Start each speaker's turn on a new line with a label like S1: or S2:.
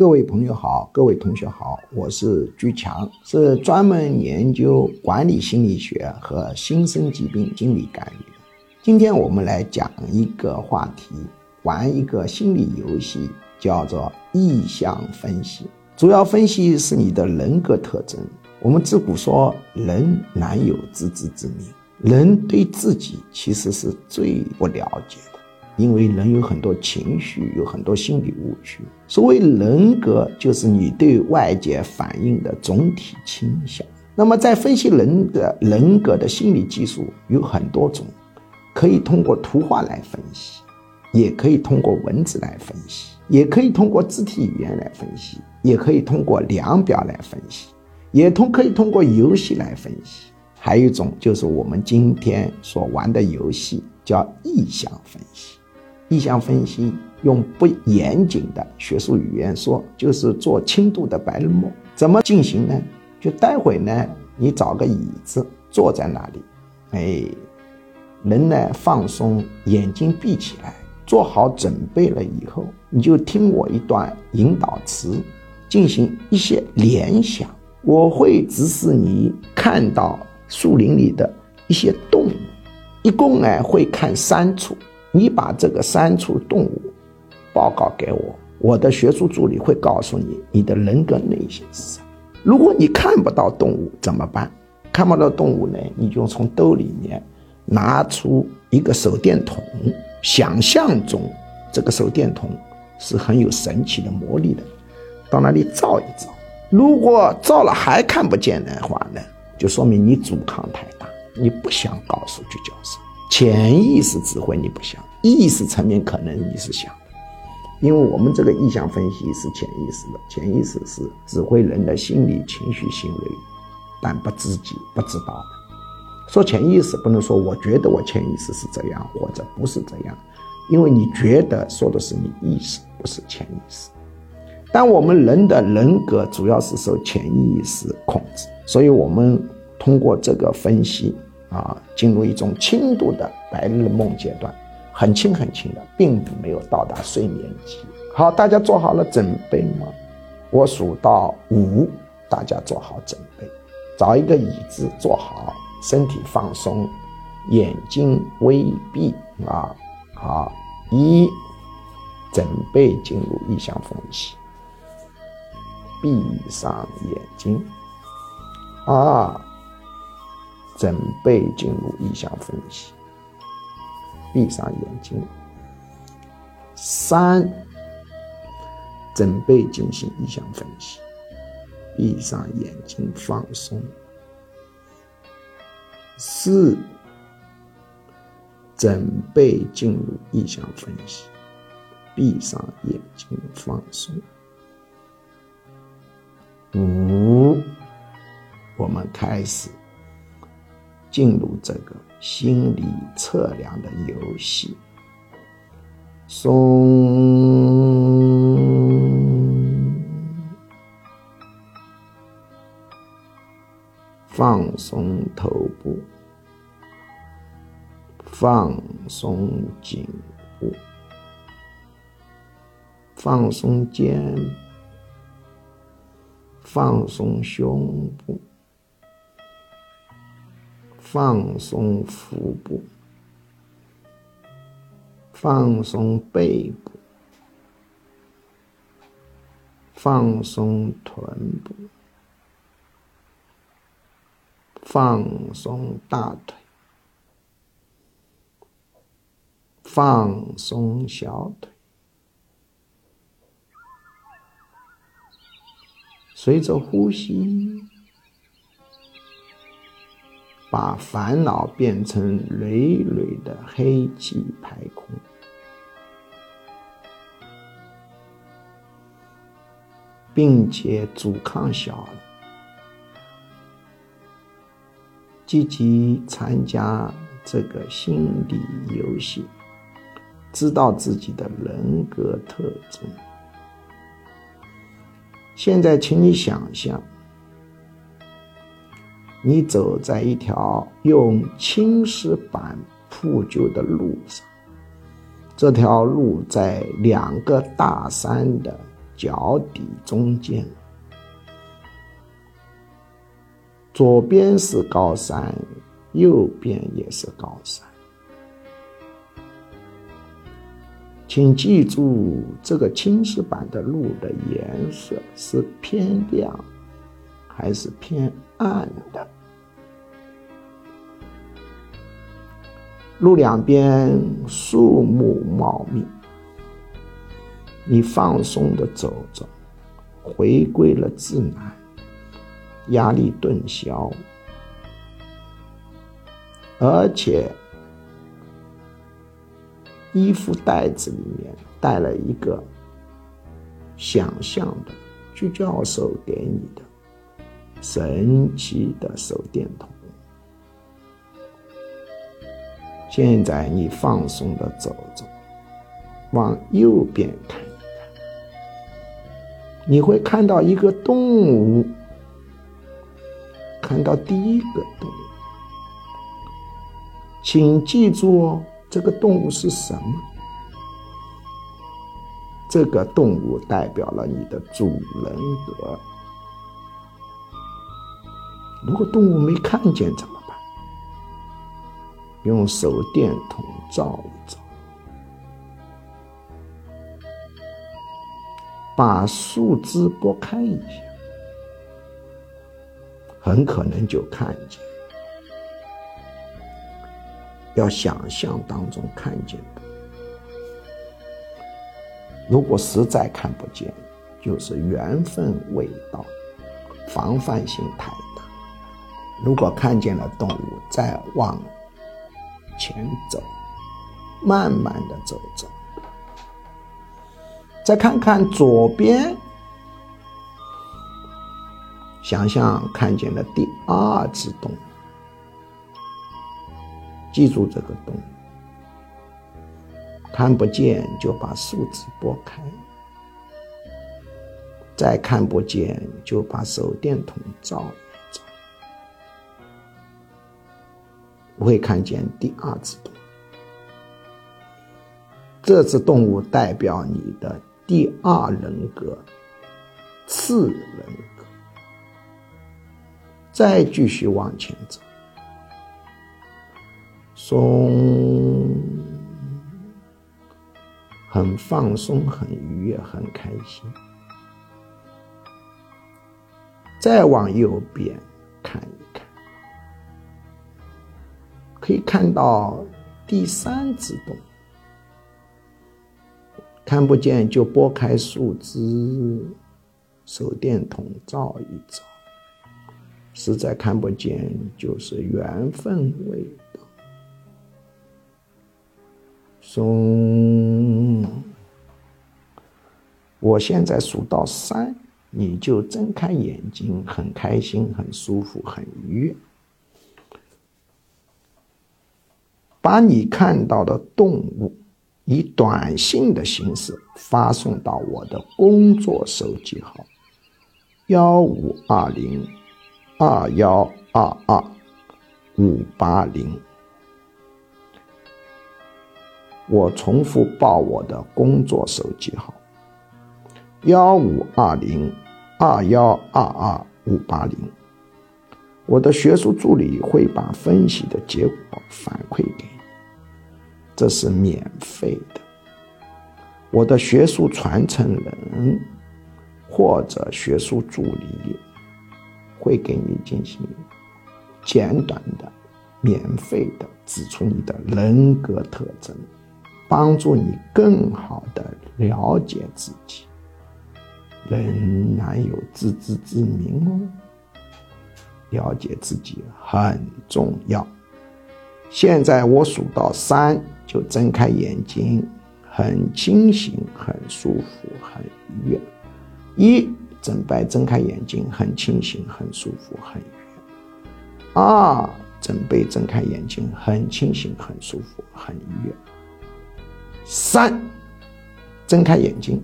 S1: 各位朋友好，各位同学好，我是居强，是专门研究管理心理学和新生疾病心理干预。今天我们来讲一个话题，玩一个心理游戏，叫做意向分析。主要分析是你的人格特征。我们自古说，人难有自知之明，人对自己其实是最不了解。因为人有很多情绪，有很多心理误区。所谓人格，就是你对外界反应的总体倾向。那么，在分析人的人格的心理技术有很多种，可以通过图画来分析，也可以通过文字来分析，也可以通过肢体语言来分析，也可以通过量表来分析，也通可以通过游戏来分析。还有一种就是我们今天所玩的游戏，叫意向分析。意向分析用不严谨的学术语言说，就是做轻度的白日梦。怎么进行呢？就待会呢，你找个椅子坐在那里，哎，人呢放松，眼睛闭起来，做好准备了以后，你就听我一段引导词，进行一些联想。我会指示你看到树林里的一些动物，一共呢会看三处。你把这个三处动物报告给我，我的学术助理会告诉你你的人格内心是什么。如果你看不到动物怎么办？看不到动物呢，你就从兜里面拿出一个手电筒，想象中这个手电筒是很有神奇的魔力的，到那里照一照。如果照了还看不见的话呢，就说明你阻抗太大，你不想告诉居教授。潜意识指挥你不想，意识层面可能你是想的，因为我们这个意向分析是潜意识的，潜意识是指挥人的心理、情绪、行为，但不自己不知道的。说潜意识不能说我觉得我潜意识是这样或者不是这样，因为你觉得说的是你意识，不是潜意识。但我们人的人格主要是受潜意识控制，所以我们通过这个分析。啊，进入一种轻度的白日梦阶段，很轻很轻的，并没有到达睡眠期。好，大家做好了准备吗？我数到五，大家做好准备，找一个椅子坐好，身体放松，眼睛微闭啊。好，一，准备进入意象分析，闭上眼睛。二。准备进入意向分析，闭上眼睛。三，准备进行意向分析，闭上眼睛放松。四，准备进入意向分析，闭上眼睛放松。五，我们开始。进入这个心理测量的游戏，松，放松头部，放松颈部，放松肩，放松胸部。放松腹部，放松背部，放松臀部，放松大腿，放松小腿，随着呼吸。把烦恼变成累累的黑气排空，并且阻抗小了。积极参加这个心理游戏，知道自己的人格特征。现在，请你想象。你走在一条用青石板铺就的路上，这条路在两个大山的脚底中间。左边是高山，右边也是高山。请记住，这个青石板的路的颜色是偏亮还是偏暗的？路两边树木茂密，你放松的走着，回归了自然，压力顿消，而且衣服袋子里面带了一个想象的居教授给你的神奇的手电筒。现在你放松的走走，往右边看一看，你会看到一个动物。看到第一个动物，请记住哦，这个动物是什么？这个动物代表了你的主人格。如果动物没看见怎么办？用手电筒照一照，把树枝拨开一下，很可能就看见。要想象当中看见的，如果实在看不见，就是缘分未到，防范性太。如果看见了动物，再往。前走，慢慢的走走，再看看左边，想象看见了第二只动物，记住这个动物，看不见就把树枝拨开，再看不见就把手电筒照。不会看见第二只动物，这只动物代表你的第二人格、次人格。再继续往前走，松，很放松，很愉悦，很开心。再往右边看一看。可以看到第三只洞，看不见就拨开树枝，手电筒照一照。实在看不见，就是缘分未到。松，我现在数到三，你就睁开眼睛，很开心，很舒服，很愉悦。把你看到的动物以短信的形式发送到我的工作手机号：幺五二零二幺二二五八零。我重复报我的工作手机号：幺五二零二幺二二五八零。我的学术助理会把分析的结果反馈给你，这是免费的。我的学术传承人或者学术助理会给你进行简短的、免费的指出你的人格特征，帮助你更好的了解自己。人难有自知之明哦。了解自己很重要。现在我数到三，就睁开眼睛，很清醒，很舒服，很愉悦。一，准备睁开眼睛，很清醒，很舒服，很愉悦。二，准备睁开眼睛，很清醒，很舒服，很愉悦。三，睁开眼睛，